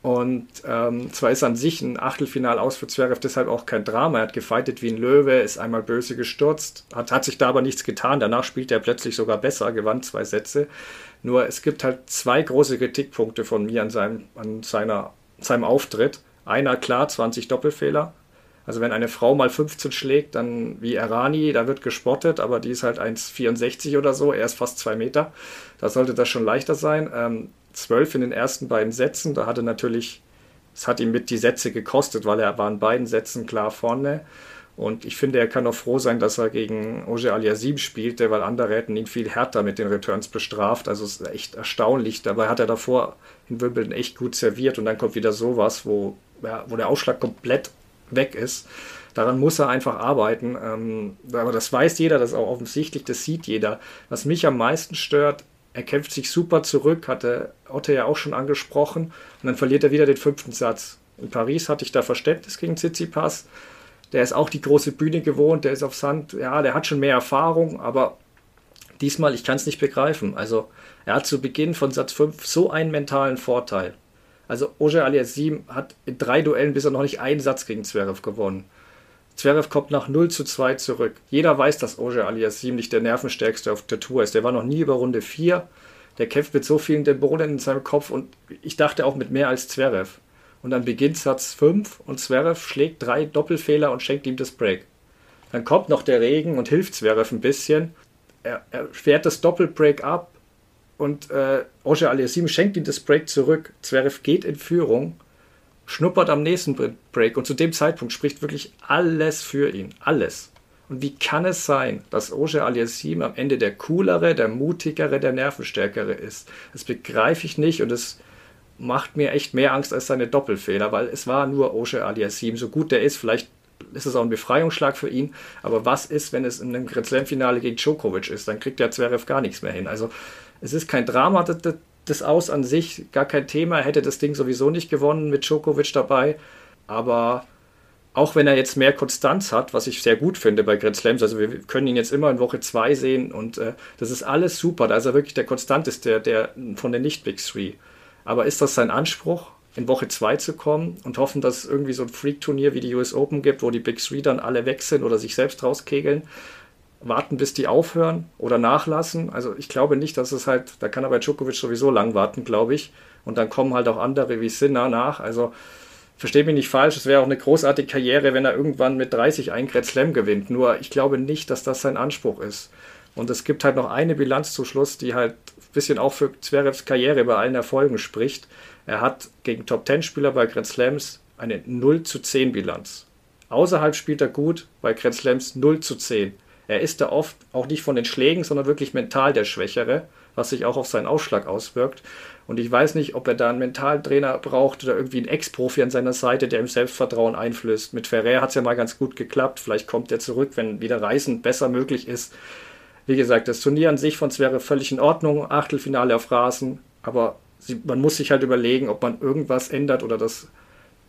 Und ähm, zwar ist an sich ein Achtelfinal aus für Zverev deshalb auch kein Drama. Er hat gefeitet wie ein Löwe, ist einmal böse gestürzt, hat, hat sich da aber nichts getan. Danach spielt er plötzlich sogar besser, gewann zwei Sätze. Nur es gibt halt zwei große Kritikpunkte von mir an seinem, an seiner, seinem Auftritt. Einer klar, 20 Doppelfehler. Also wenn eine Frau mal 15 schlägt, dann wie Erani, da wird gespottet, aber die ist halt 1,64 oder so, er ist fast zwei Meter. Da sollte das schon leichter sein. Ähm, 12 in den ersten beiden Sätzen, da hatte natürlich, es hat ihm mit die Sätze gekostet, weil er war in beiden Sätzen klar vorne. Und ich finde, er kann auch froh sein, dass er gegen Oje Aliasim spielte, weil andere hätten ihn viel härter mit den Returns bestraft. Also es ist echt erstaunlich. Dabei hat er davor in Wimbledon echt gut serviert und dann kommt wieder sowas, wo, ja, wo der Ausschlag komplett weg ist. Daran muss er einfach arbeiten. Ähm, aber das weiß jeder, das ist auch offensichtlich, das sieht jeder. Was mich am meisten stört, er kämpft sich super zurück, hatte Otte ja auch schon angesprochen, und dann verliert er wieder den fünften Satz. In Paris hatte ich da Verständnis gegen Tsitsipas der ist auch die große Bühne gewohnt, der ist auf Sand, ja, der hat schon mehr Erfahrung, aber diesmal, ich kann es nicht begreifen. Also, er hat zu Beginn von Satz 5 so einen mentalen Vorteil. Also, Oje Aliassim hat in drei Duellen bisher noch nicht einen Satz gegen Zverev gewonnen. Zverev kommt nach 0 zu 2 zurück. Jeder weiß, dass Oje Aliassim nicht der nervenstärkste auf der Tour ist. Der war noch nie über Runde 4. Der kämpft mit so vielen Dämonen in seinem Kopf und ich dachte auch mit mehr als Zverev. Und dann beginnt Satz 5 und Zverev schlägt drei Doppelfehler und schenkt ihm das Break. Dann kommt noch der Regen und hilft Zverev ein bisschen. Er, er fährt das Doppelbreak ab und äh, Oje Aliassim schenkt ihm das Break zurück. Zverev geht in Führung, schnuppert am nächsten Break und zu dem Zeitpunkt spricht wirklich alles für ihn. Alles. Und wie kann es sein, dass Oje Aliassim am Ende der coolere, der mutigere, der nervenstärkere ist? Das begreife ich nicht und es macht mir echt mehr Angst als seine Doppelfehler, weil es war nur Oshe Aliassim. So gut der ist, vielleicht ist es auch ein Befreiungsschlag für ihn, aber was ist, wenn es in einem Grand Slam-Finale gegen Djokovic ist? Dann kriegt der Zverev gar nichts mehr hin. Also es ist kein Drama, das, Aus an sich, gar kein Thema. Er hätte das Ding sowieso nicht gewonnen mit Djokovic dabei, aber auch wenn er jetzt mehr Konstanz hat, was ich sehr gut finde bei Grand Slams, also wir können ihn jetzt immer in Woche 2 sehen und äh, das ist alles super, da ist er wirklich der konstanteste der, von den Nicht-Big Three. Aber ist das sein Anspruch, in Woche 2 zu kommen und hoffen, dass es irgendwie so ein Freak-Turnier wie die US Open gibt, wo die Big Three dann alle weg sind oder sich selbst rauskegeln? Warten, bis die aufhören oder nachlassen? Also ich glaube nicht, dass es halt, da kann er bei Djokovic sowieso lang warten, glaube ich. Und dann kommen halt auch andere wie Sinner nach. Also verstehe mich nicht falsch, es wäre auch eine großartige Karriere, wenn er irgendwann mit 30 einen Grand Slam gewinnt. Nur ich glaube nicht, dass das sein Anspruch ist. Und es gibt halt noch eine Bilanz zum Schluss, die halt bisschen auch für Zverevs Karriere bei allen Erfolgen spricht. Er hat gegen Top-10-Spieler bei Grand Slams eine 0 zu 10 Bilanz. Außerhalb spielt er gut, bei Grand Slams 0 zu 10. Er ist da oft auch nicht von den Schlägen, sondern wirklich mental der Schwächere, was sich auch auf seinen Ausschlag auswirkt. Und ich weiß nicht, ob er da einen Mentaltrainer braucht oder irgendwie einen Ex-Profi an seiner Seite, der ihm Selbstvertrauen einflößt. Mit Ferrer hat es ja mal ganz gut geklappt. Vielleicht kommt er zurück, wenn wieder Reisen besser möglich ist. Wie gesagt, das Turnier an sich von wäre völlig in Ordnung, Achtelfinale auf Rasen, aber sie, man muss sich halt überlegen, ob man irgendwas ändert oder das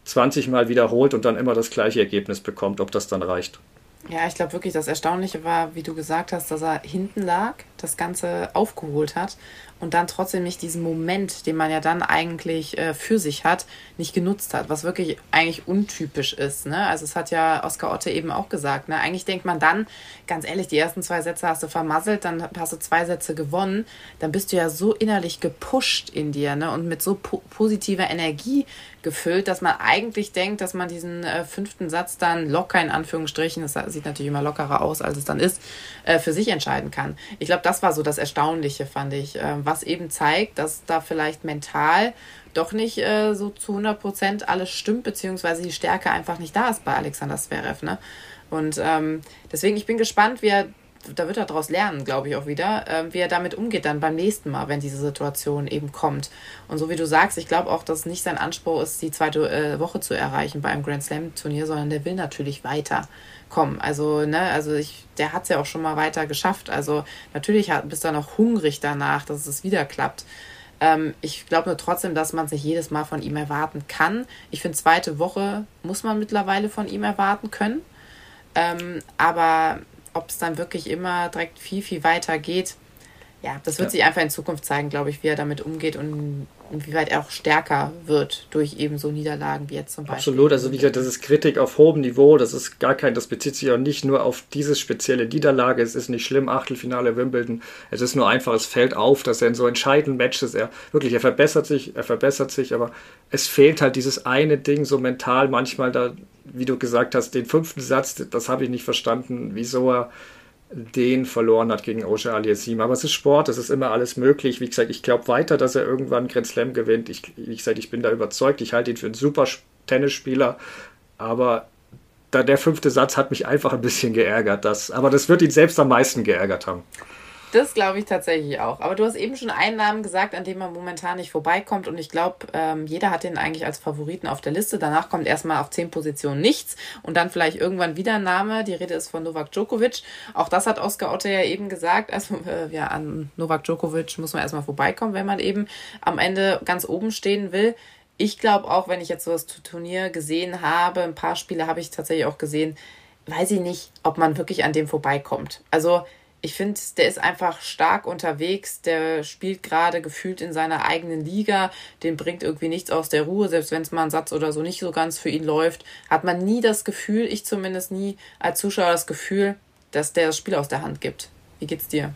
20 Mal wiederholt und dann immer das gleiche Ergebnis bekommt, ob das dann reicht. Ja, ich glaube wirklich, das Erstaunliche war, wie du gesagt hast, dass er hinten lag, das Ganze aufgeholt hat und dann trotzdem nicht diesen Moment, den man ja dann eigentlich äh, für sich hat, nicht genutzt hat, was wirklich eigentlich untypisch ist. Ne? Also es hat ja Oskar Otte eben auch gesagt. Ne? Eigentlich denkt man dann, ganz ehrlich, die ersten zwei Sätze hast du vermasselt, dann hast du zwei Sätze gewonnen, dann bist du ja so innerlich gepusht in dir ne? und mit so po positiver Energie gefüllt, dass man eigentlich denkt, dass man diesen äh, fünften Satz dann locker in Anführungsstrichen, das sieht natürlich immer lockerer aus, als es dann ist, äh, für sich entscheiden kann. Ich glaube, das war so das Erstaunliche, fand ich, äh, was eben zeigt, dass da vielleicht mental doch nicht äh, so zu 100 Prozent alles stimmt, beziehungsweise die Stärke einfach nicht da ist bei Alexander Zverev. Ne? Und ähm, deswegen, ich bin gespannt, wie er da wird er daraus lernen, glaube ich auch wieder, äh, wie er damit umgeht dann beim nächsten Mal, wenn diese Situation eben kommt. Und so wie du sagst, ich glaube auch, dass nicht sein Anspruch ist, die zweite äh, Woche zu erreichen bei einem Grand Slam Turnier, sondern der will natürlich weiterkommen. Also, ne, also ich, der hat es ja auch schon mal weiter geschafft. Also natürlich hat, bist du noch hungrig danach, dass es wieder klappt. Ähm, ich glaube nur trotzdem, dass man sich jedes Mal von ihm erwarten kann. Ich finde, zweite Woche muss man mittlerweile von ihm erwarten können. Ähm, aber ob es dann wirklich immer direkt viel, viel weiter geht, ja, das wird ja. sich einfach in Zukunft zeigen, glaube ich, wie er damit umgeht und inwieweit er auch stärker wird durch eben so Niederlagen wie jetzt zum Beispiel. Absolut, also wie gesagt, das ist Kritik auf hohem Niveau, das ist gar kein, das bezieht sich auch nicht nur auf diese spezielle Niederlage, es ist nicht schlimm, Achtelfinale Wimbledon, es ist nur einfach, es fällt auf, dass er in so entscheidenden Matches, er wirklich, er verbessert sich, er verbessert sich, aber es fehlt halt dieses eine Ding so mental manchmal da, wie du gesagt hast, den fünften Satz, das habe ich nicht verstanden, wieso er den verloren hat gegen Osha Aliassim. Aber es ist Sport, es ist immer alles möglich. Wie gesagt, ich glaube weiter, dass er irgendwann Grand Slam gewinnt. Ich, wie gesagt, ich bin da überzeugt. Ich halte ihn für einen super Tennisspieler. Aber da der fünfte Satz hat mich einfach ein bisschen geärgert. Das, aber das wird ihn selbst am meisten geärgert haben. Das glaube ich tatsächlich auch. Aber du hast eben schon einen Namen gesagt, an dem man momentan nicht vorbeikommt. Und ich glaube, ähm, jeder hat den eigentlich als Favoriten auf der Liste. Danach kommt erstmal auf zehn Positionen nichts und dann vielleicht irgendwann wieder ein Name. Die Rede ist von Novak Djokovic. Auch das hat Oskar Otte ja eben gesagt. Also äh, ja, an Novak Djokovic muss man erstmal vorbeikommen, wenn man eben am Ende ganz oben stehen will. Ich glaube auch, wenn ich jetzt so das Turnier gesehen habe, ein paar Spiele habe ich tatsächlich auch gesehen, weiß ich nicht, ob man wirklich an dem vorbeikommt. Also ich finde, der ist einfach stark unterwegs, der spielt gerade gefühlt in seiner eigenen Liga, den bringt irgendwie nichts aus der Ruhe, selbst wenn es mal ein Satz oder so nicht so ganz für ihn läuft, hat man nie das Gefühl, ich zumindest nie als Zuschauer das Gefühl, dass der das Spiel aus der Hand gibt. Wie geht's dir?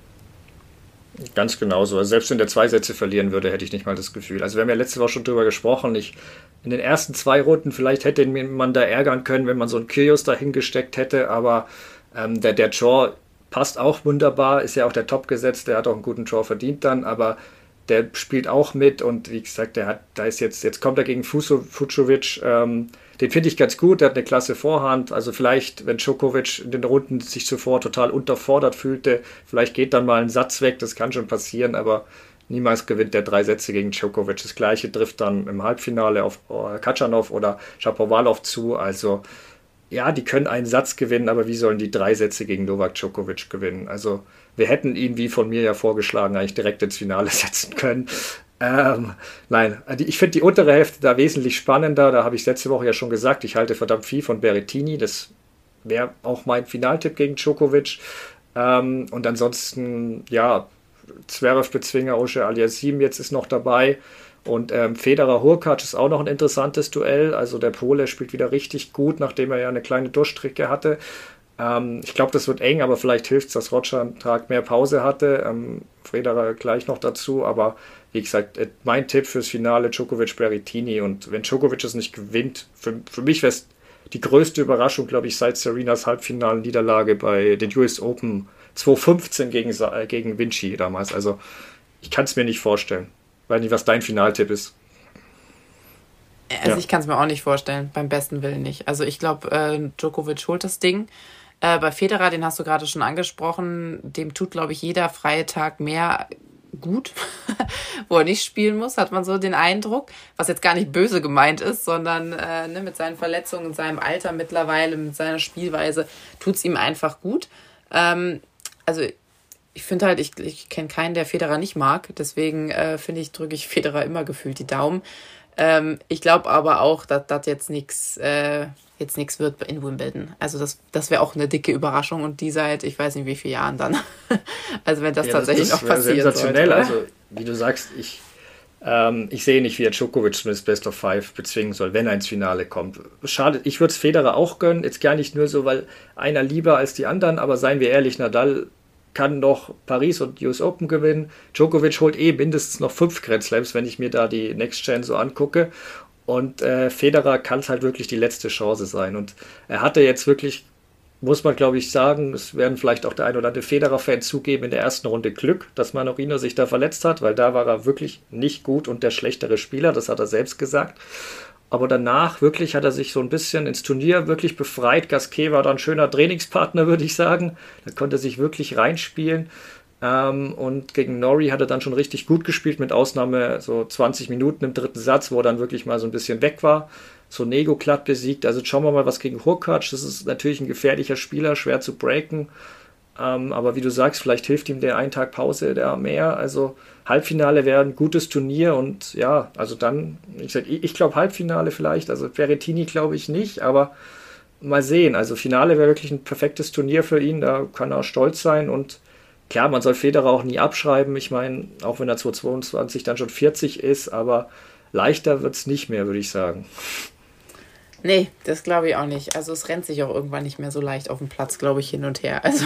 Ganz genauso. Also selbst wenn der zwei Sätze verlieren würde, hätte ich nicht mal das Gefühl. Also wir haben ja letzte Woche schon drüber gesprochen. Ich, in den ersten zwei Runden vielleicht hätte man da ärgern können, wenn man so einen Kyrgios dahingesteckt hätte, aber ähm, der, der Jaw passt auch wunderbar, ist ja auch der Top gesetzt, der hat auch einen guten Draw verdient dann, aber der spielt auch mit und wie gesagt, der hat, da ist jetzt, jetzt kommt er gegen Fucovic, ähm, den finde ich ganz gut, der hat eine klasse Vorhand, also vielleicht, wenn Djokovic in den Runden sich zuvor total unterfordert fühlte, vielleicht geht dann mal ein Satz weg, das kann schon passieren, aber niemals gewinnt der drei Sätze gegen Djokovic. Das gleiche trifft dann im Halbfinale auf äh, Kachanov oder Shapovalov zu, also ja, die können einen Satz gewinnen, aber wie sollen die drei Sätze gegen Novak Djokovic gewinnen? Also wir hätten ihn, wie von mir ja vorgeschlagen, eigentlich direkt ins Finale <laughs> setzen können. Ähm, nein, ich finde die untere Hälfte da wesentlich spannender. Da habe ich letzte Woche ja schon gesagt, ich halte verdammt viel von Berrettini. Das wäre auch mein Finaltipp gegen Djokovic. Ähm, und ansonsten, ja, Zverev Bezwinger, Osche Aliasim jetzt ist noch dabei. Und ähm, Federer Hurkacz ist auch noch ein interessantes Duell. Also der Pole spielt wieder richtig gut, nachdem er ja eine kleine Durchstrecke hatte. Ähm, ich glaube, das wird eng, aber vielleicht hilft es, dass Roger einen Tag mehr Pause hatte. Ähm, Federer gleich noch dazu. Aber wie gesagt, äh, mein Tipp fürs Finale Djokovic Berrettini. Und wenn Djokovic es nicht gewinnt, für, für mich wäre es die größte Überraschung, glaube ich, seit Serenas Halbfinalen-Niederlage bei den US Open 2015 gegen, äh, gegen Vinci damals. Also ich kann es mir nicht vorstellen. Weiß nicht, was dein Finaltipp ist. Also ja. ich kann es mir auch nicht vorstellen, beim besten Willen nicht. Also ich glaube, äh, Djokovic holt das Ding. Äh, bei Federer, den hast du gerade schon angesprochen, dem tut, glaube ich, jeder freie Tag mehr gut, <laughs> wo er nicht spielen muss, hat man so den Eindruck, was jetzt gar nicht böse gemeint ist, sondern äh, ne, mit seinen Verletzungen, in seinem Alter mittlerweile, mit seiner Spielweise, tut es ihm einfach gut. Ähm, also ich finde halt, ich, ich kenne keinen, der Federer nicht mag. Deswegen äh, finde ich, drücke ich <laughs> Federer immer gefühlt die Daumen. Ähm, ich glaube aber auch, dass das jetzt nichts äh, jetzt nichts wird in Wimbledon. Also das, das wäre auch eine dicke Überraschung und die seit ich weiß nicht wie vielen Jahren dann. <laughs> also wenn das ja, tatsächlich das, das noch passiert. Sensationell. Sollte, also wie du sagst, ich ähm, ich sehe nicht, wie er Djokovic zumindest Best of Five bezwingen soll, wenn er ins Finale kommt. Schade, ich würde es Federer auch gönnen, jetzt gar nicht nur so, weil einer lieber als die anderen, aber seien wir ehrlich, Nadal kann noch Paris und US Open gewinnen. Djokovic holt eh mindestens noch fünf Grand Slams, wenn ich mir da die Next Gen so angucke. Und äh, Federer kann es halt wirklich die letzte Chance sein. Und er hatte jetzt wirklich, muss man glaube ich sagen, es werden vielleicht auch der ein oder andere Federer-Fan zugeben, in der ersten Runde Glück, dass Manorino sich da verletzt hat, weil da war er wirklich nicht gut und der schlechtere Spieler, das hat er selbst gesagt. Aber danach wirklich hat er sich so ein bisschen ins Turnier wirklich befreit. Gasquet war dann ein schöner Trainingspartner, <laughs> würde ich sagen. Da konnte er sich wirklich reinspielen. Ähm, und gegen Nori hat er dann schon richtig gut gespielt, mit Ausnahme so 20 Minuten im dritten Satz, wo er dann wirklich mal so ein bisschen weg war. So Nego glatt besiegt. Also schauen wir mal, was gegen Hurkacz. Das ist natürlich ein gefährlicher Spieler, schwer zu breaken. Ähm, aber wie du sagst, vielleicht hilft ihm der einen Tag Pause der mehr. Also Halbfinale wäre ein gutes Turnier und ja, also dann, ich, ich glaube Halbfinale vielleicht. Also Berrettini glaube ich nicht, aber mal sehen. Also Finale wäre wirklich ein perfektes Turnier für ihn. Da kann er stolz sein und Klar, man soll Federer auch nie abschreiben. Ich meine, auch wenn er 2022 dann schon 40 ist, aber leichter wird es nicht mehr, würde ich sagen. Nee, das glaube ich auch nicht. Also es rennt sich auch irgendwann nicht mehr so leicht auf dem Platz, glaube ich, hin und her. <laughs> Also,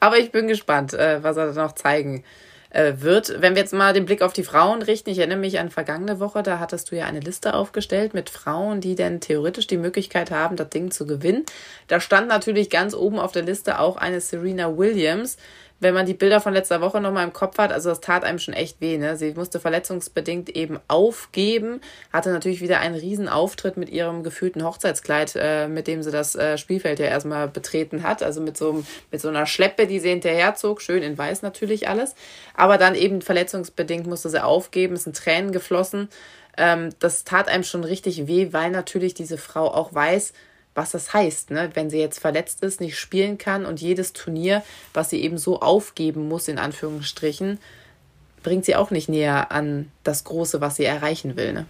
aber ich bin gespannt, äh, was er da noch zeigen äh, wird. Wenn wir jetzt mal den Blick auf die Frauen richten, ich erinnere mich an vergangene Woche, da hattest du ja eine Liste aufgestellt mit Frauen, die denn theoretisch die Möglichkeit haben, das Ding zu gewinnen. Da stand natürlich ganz oben auf der Liste auch eine Serena Williams wenn man die Bilder von letzter Woche nochmal im Kopf hat, also das tat einem schon echt weh. Ne? Sie musste verletzungsbedingt eben aufgeben, hatte natürlich wieder einen riesen Auftritt mit ihrem gefühlten Hochzeitskleid, äh, mit dem sie das äh, Spielfeld ja erstmal betreten hat. Also mit so, mit so einer Schleppe, die sie hinterherzog, schön in weiß natürlich alles. Aber dann eben verletzungsbedingt musste sie aufgeben, es sind Tränen geflossen. Ähm, das tat einem schon richtig weh, weil natürlich diese Frau auch weiß, was das heißt, ne? wenn sie jetzt verletzt ist, nicht spielen kann und jedes Turnier, was sie eben so aufgeben muss, in Anführungsstrichen, bringt sie auch nicht näher an das Große, was sie erreichen will. Ne?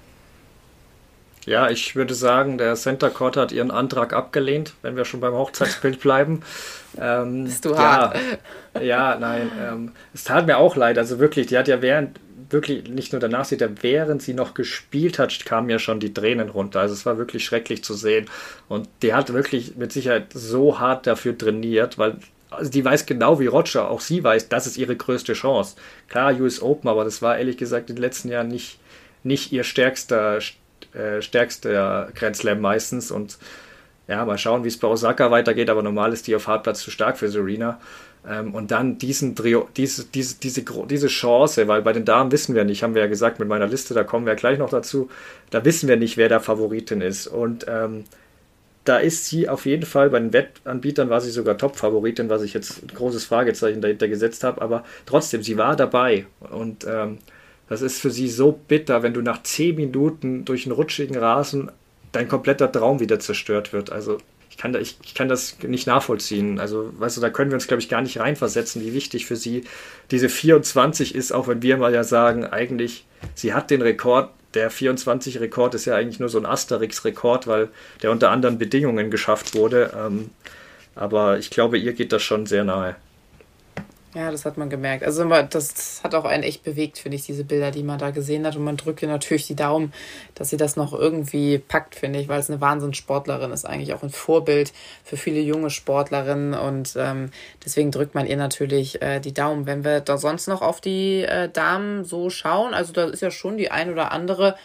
Ja, ich würde sagen, der Center Court hat ihren Antrag abgelehnt, wenn wir schon beim Hochzeitsbild <laughs> bleiben. Ähm, Bist du hart? Ja, ja nein. Ähm, es tat mir auch leid. Also wirklich, die hat ja während, wirklich nicht nur danach, sie während sie noch gespielt hat, kamen ja schon die Tränen runter. Also es war wirklich schrecklich zu sehen. Und die hat wirklich mit Sicherheit so hart dafür trainiert, weil also die weiß genau wie Roger, auch sie weiß, das ist ihre größte Chance. Klar, US Open, aber das war ehrlich gesagt in den letzten Jahren nicht, nicht ihr stärkster, äh, stärkster Grand Slam meistens. Und ja, mal schauen, wie es bei Osaka weitergeht, aber normal ist die auf Hartplatz zu stark für Serena. Ähm, und dann diesen Trio, diese, diese, diese, diese Chance, weil bei den Damen wissen wir nicht, haben wir ja gesagt mit meiner Liste, da kommen wir gleich noch dazu, da wissen wir nicht, wer der Favoritin ist. Und ähm, da ist sie auf jeden Fall, bei den Wettanbietern war sie sogar Top-Favoritin, was ich jetzt ein großes Fragezeichen dahinter gesetzt habe, aber trotzdem, sie war dabei. Und ähm, das ist für sie so bitter, wenn du nach zehn Minuten durch einen rutschigen Rasen dein kompletter Traum wieder zerstört wird. Also kann, ich, ich kann das nicht nachvollziehen. Also, weißt du, da können wir uns, glaube ich, gar nicht reinversetzen, wie wichtig für sie diese 24 ist, auch wenn wir mal ja sagen, eigentlich, sie hat den Rekord. Der 24-Rekord ist ja eigentlich nur so ein Asterix-Rekord, weil der unter anderen Bedingungen geschafft wurde. Ähm, aber ich glaube, ihr geht das schon sehr nahe. Ja, das hat man gemerkt. Also das hat auch einen echt bewegt, finde ich, diese Bilder, die man da gesehen hat. Und man drückt ihr natürlich die Daumen, dass sie das noch irgendwie packt, finde ich, weil es eine Wahnsinnssportlerin ist, eigentlich auch ein Vorbild für viele junge Sportlerinnen. Und ähm, deswegen drückt man ihr natürlich äh, die Daumen. Wenn wir da sonst noch auf die äh, Damen so schauen, also da ist ja schon die ein oder andere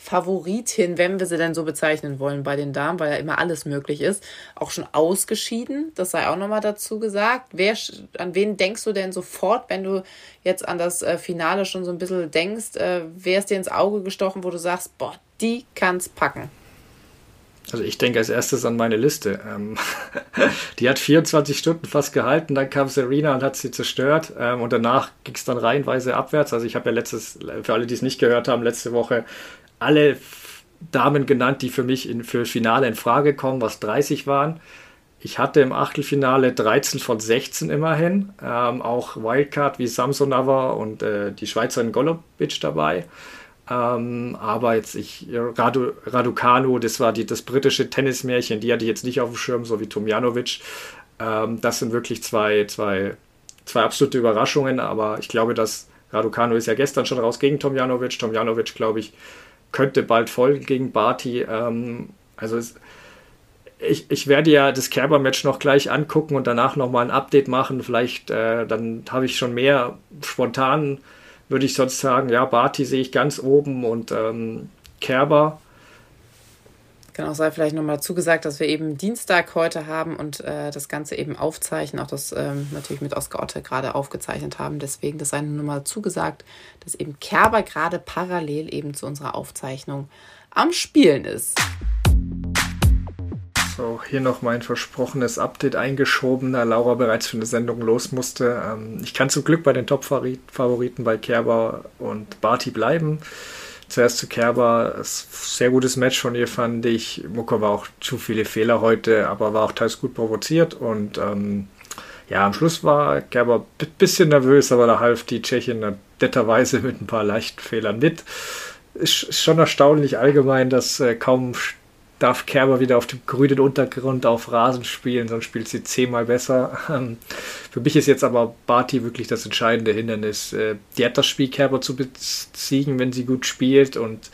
Favoritin, wenn wir sie denn so bezeichnen wollen bei den Damen, weil ja immer alles möglich ist, auch schon ausgeschieden. Das sei auch nochmal dazu gesagt. Wer, an wen denkst du denn sofort, wenn du jetzt an das äh, Finale schon so ein bisschen denkst? Äh, wer ist dir ins Auge gestochen, wo du sagst, boah, die kann's packen? Also ich denke als erstes an meine Liste. Ähm, <laughs> die hat 24 Stunden fast gehalten, dann kam Serena und hat sie zerstört ähm, und danach ging es dann reihenweise abwärts. Also ich habe ja letztes, für alle, die es nicht gehört haben, letzte Woche alle Damen genannt, die für mich in, für Finale in Frage kommen, was 30 waren. Ich hatte im Achtelfinale 13 von 16 immerhin. Ähm, auch Wildcard wie Samsonova und äh, die Schweizerin Golobic dabei. Ähm, aber jetzt ich, Radu, Raducanu, das war die, das britische Tennismärchen, die hatte ich jetzt nicht auf dem Schirm, so wie Tomjanovic. Ähm, das sind wirklich zwei, zwei, zwei absolute Überraschungen, aber ich glaube, dass Raducanu ist ja gestern schon raus gegen Tomjanovic. Tomjanovic, glaube ich, könnte bald folgen gegen Barty. Ähm, also es, ich, ich werde ja das Kerber-Match noch gleich angucken und danach nochmal ein Update machen. Vielleicht, äh, dann habe ich schon mehr spontan, würde ich sonst sagen, ja, Barty sehe ich ganz oben und ähm, Kerber Genau, sei vielleicht nochmal zugesagt, dass wir eben Dienstag heute haben und äh, das Ganze eben aufzeichnen, auch das ähm, natürlich mit Oskar Otte gerade aufgezeichnet haben. Deswegen, das sei nur mal zugesagt, dass eben Kerber gerade parallel eben zu unserer Aufzeichnung am Spielen ist. So, hier noch mein versprochenes Update eingeschoben, da Laura bereits für eine Sendung los musste. Ähm, ich kann zum Glück bei den Top-Favoriten bei Kerber und Barty bleiben. Zuerst zu Kerber, sehr gutes Match von ihr fand ich. Muko war auch zu viele Fehler heute, aber war auch teils gut provoziert und ähm, ja, am Schluss war Kerber ein bisschen nervös, aber da half die Tschechin netterweise <laughs> mit ein paar leichten Fehlern mit. Ist schon erstaunlich allgemein, dass äh, kaum darf Kerber wieder auf dem grünen Untergrund auf Rasen spielen, sonst spielt sie zehnmal besser. Ähm, für mich ist jetzt aber Barty wirklich das entscheidende Hindernis. Äh, die hat das Spiel Kerber zu besiegen, wenn sie gut spielt und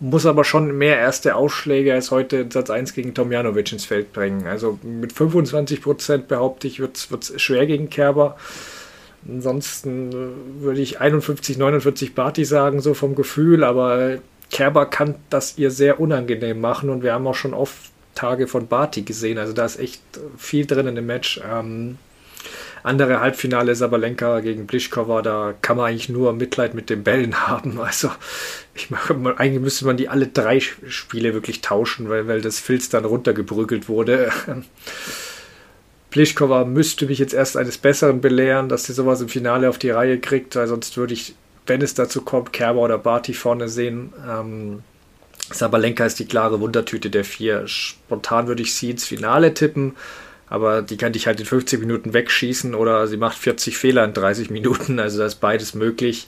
muss aber schon mehr erste Ausschläge als heute in Satz 1 gegen Tomjanovic ins Feld bringen. Also mit 25% behaupte ich, wird es schwer gegen Kerber. Ansonsten äh, würde ich 51, 49 Barty sagen, so vom Gefühl, aber Kerber kann das ihr sehr unangenehm machen und wir haben auch schon oft Tage von Barty gesehen. Also da ist echt viel drin in dem Match. Ähm, andere Halbfinale Sabalenka gegen Pliskova, da kann man eigentlich nur Mitleid mit den Bällen <laughs> haben. Also ich mache, eigentlich müsste man die alle drei Spiele wirklich tauschen, weil, weil das Filz dann runtergebrügelt wurde. <laughs> Pliskova müsste mich jetzt erst eines Besseren belehren, dass sie sowas im Finale auf die Reihe kriegt, weil sonst würde ich wenn es dazu kommt, Kerber oder Barty vorne sehen. Ähm, Sabalenka ist die klare Wundertüte der vier. Spontan würde ich sie ins Finale tippen, aber die kann dich halt in 50 Minuten wegschießen oder sie macht 40 Fehler in 30 Minuten, also da ist beides möglich.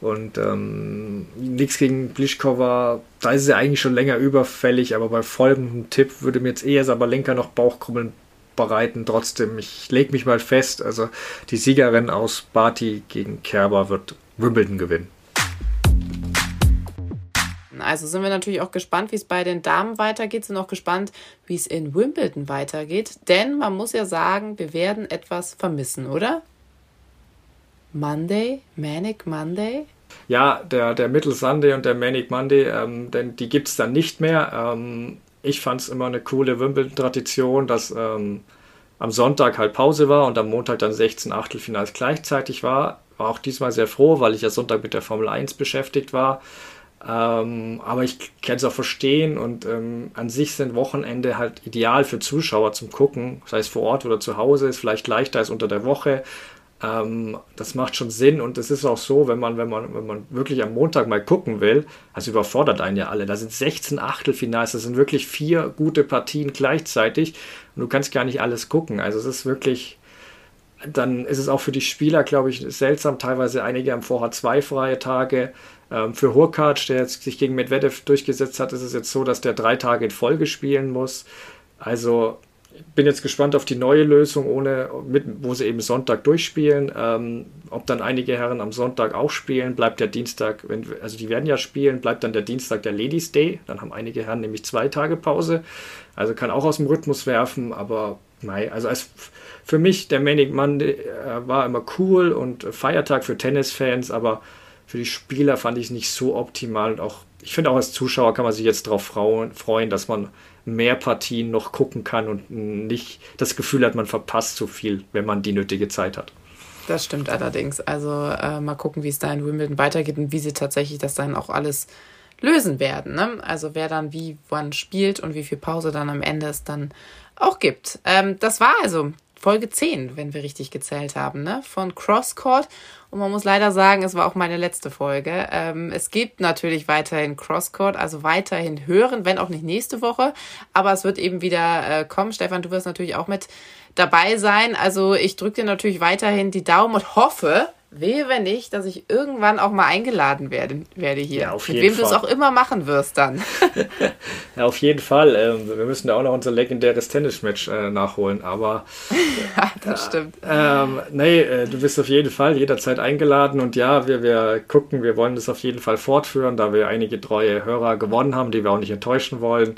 Und ähm, nichts gegen Pliskova, da ist sie eigentlich schon länger überfällig, aber bei folgendem Tipp würde mir jetzt eher Sabalenka noch Bauchkrummeln bereiten. Trotzdem, ich lege mich mal fest, also die Siegerin aus Barty gegen Kerber wird Wimbledon gewinnen. Also sind wir natürlich auch gespannt, wie es bei den Damen weitergeht, sind auch gespannt, wie es in Wimbledon weitergeht. Denn man muss ja sagen, wir werden etwas vermissen, oder? Monday, Manic Monday. Ja, der, der Middle Sunday und der Manic Monday, ähm, denn die gibt es dann nicht mehr. Ähm, ich fand es immer eine coole Wimbledon-Tradition, dass ähm, am Sonntag halt Pause war und am Montag dann 16 Achtelfinals gleichzeitig war. War auch diesmal sehr froh, weil ich ja Sonntag mit der Formel 1 beschäftigt war. Ähm, aber ich kann es auch verstehen und ähm, an sich sind Wochenende halt ideal für Zuschauer zum Gucken, sei es vor Ort oder zu Hause, ist vielleicht leichter als unter der Woche. Ähm, das macht schon Sinn und es ist auch so, wenn man, wenn man, wenn man wirklich am Montag mal gucken will, das überfordert einen ja alle. Da sind 16 Achtelfinals, das sind wirklich vier gute Partien gleichzeitig und du kannst gar nicht alles gucken. Also es ist wirklich, dann ist es auch für die Spieler, glaube ich, seltsam. Teilweise einige haben vorher zwei freie Tage. Ähm, für Hurkacz, der jetzt sich gegen Medvedev durchgesetzt hat, ist es jetzt so, dass der drei Tage in Folge spielen muss. Also bin jetzt gespannt auf die neue Lösung, ohne, mit, wo sie eben Sonntag durchspielen. Ähm, ob dann einige Herren am Sonntag auch spielen, bleibt der Dienstag, wenn, also die werden ja spielen, bleibt dann der Dienstag der Ladies Day. Dann haben einige Herren nämlich zwei Tage Pause. Also kann auch aus dem Rhythmus werfen, aber nein, also als für mich der Manic Monday äh, war immer cool und Feiertag für Tennisfans, aber für die Spieler fand ich es nicht so optimal und auch ich finde auch als Zuschauer kann man sich jetzt darauf freuen, dass man mehr Partien noch gucken kann und nicht das Gefühl hat, man verpasst zu viel, wenn man die nötige Zeit hat. Das stimmt allerdings. Also äh, mal gucken, wie es da in Wimbledon weitergeht und wie sie tatsächlich das dann auch alles lösen werden. Ne? Also wer dann wie wann spielt und wie viel Pause dann am Ende es dann auch gibt. Ähm, das war also Folge 10, wenn wir richtig gezählt haben, ne? von Crosscourt. Und man muss leider sagen, es war auch meine letzte Folge. Ähm, es gibt natürlich weiterhin Crosscourt, also weiterhin hören, wenn auch nicht nächste Woche. Aber es wird eben wieder äh, kommen. Stefan, du wirst natürlich auch mit dabei sein. Also ich drücke dir natürlich weiterhin die Daumen und hoffe, Wehe, wenn nicht, dass ich irgendwann auch mal eingeladen werde, werde hier. Ja, auf Mit wem du es auch immer machen wirst dann. <laughs> <laughs> ja, auf jeden Fall. Ähm, wir müssen da auch noch unser legendäres Tennismatch äh, nachholen, aber. <laughs> ja, das stimmt. Ähm, nee, äh, du bist auf jeden Fall jederzeit eingeladen und ja, wir, wir gucken, wir wollen das auf jeden Fall fortführen, da wir einige treue Hörer gewonnen haben, die wir auch nicht enttäuschen wollen.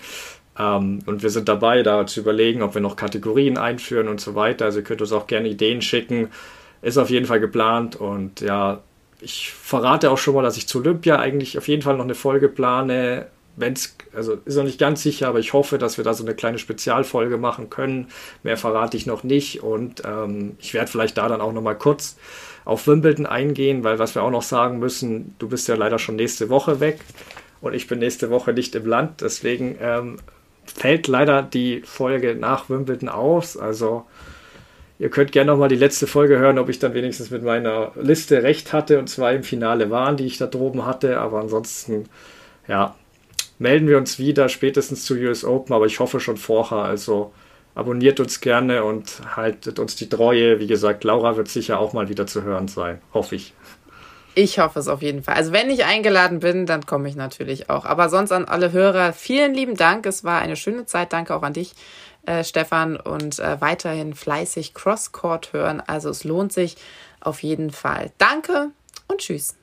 Ähm, und wir sind dabei, da zu überlegen, ob wir noch Kategorien einführen und so weiter. Also ihr könnt uns auch gerne Ideen schicken ist auf jeden Fall geplant und ja, ich verrate auch schon mal, dass ich zu Olympia eigentlich auf jeden Fall noch eine Folge plane. Wenn's, also ist noch nicht ganz sicher, aber ich hoffe, dass wir da so eine kleine Spezialfolge machen können. Mehr verrate ich noch nicht und ähm, ich werde vielleicht da dann auch noch mal kurz auf Wimbledon eingehen, weil was wir auch noch sagen müssen, du bist ja leider schon nächste Woche weg und ich bin nächste Woche nicht im Land. Deswegen ähm, fällt leider die Folge nach Wimbledon aus. Also ihr könnt gerne nochmal die letzte Folge hören, ob ich dann wenigstens mit meiner Liste recht hatte und zwar im Finale waren, die ich da droben hatte. Aber ansonsten, ja, melden wir uns wieder, spätestens zu US Open, aber ich hoffe schon vorher. Also abonniert uns gerne und haltet uns die Treue. Wie gesagt, Laura wird sicher auch mal wieder zu hören sein, hoffe ich. Ich hoffe es auf jeden Fall. Also wenn ich eingeladen bin, dann komme ich natürlich auch. Aber sonst an alle Hörer, vielen lieben Dank. Es war eine schöne Zeit. Danke auch an dich, äh, Stefan, und äh, weiterhin fleißig Crosscourt hören. Also es lohnt sich auf jeden Fall. Danke und tschüss.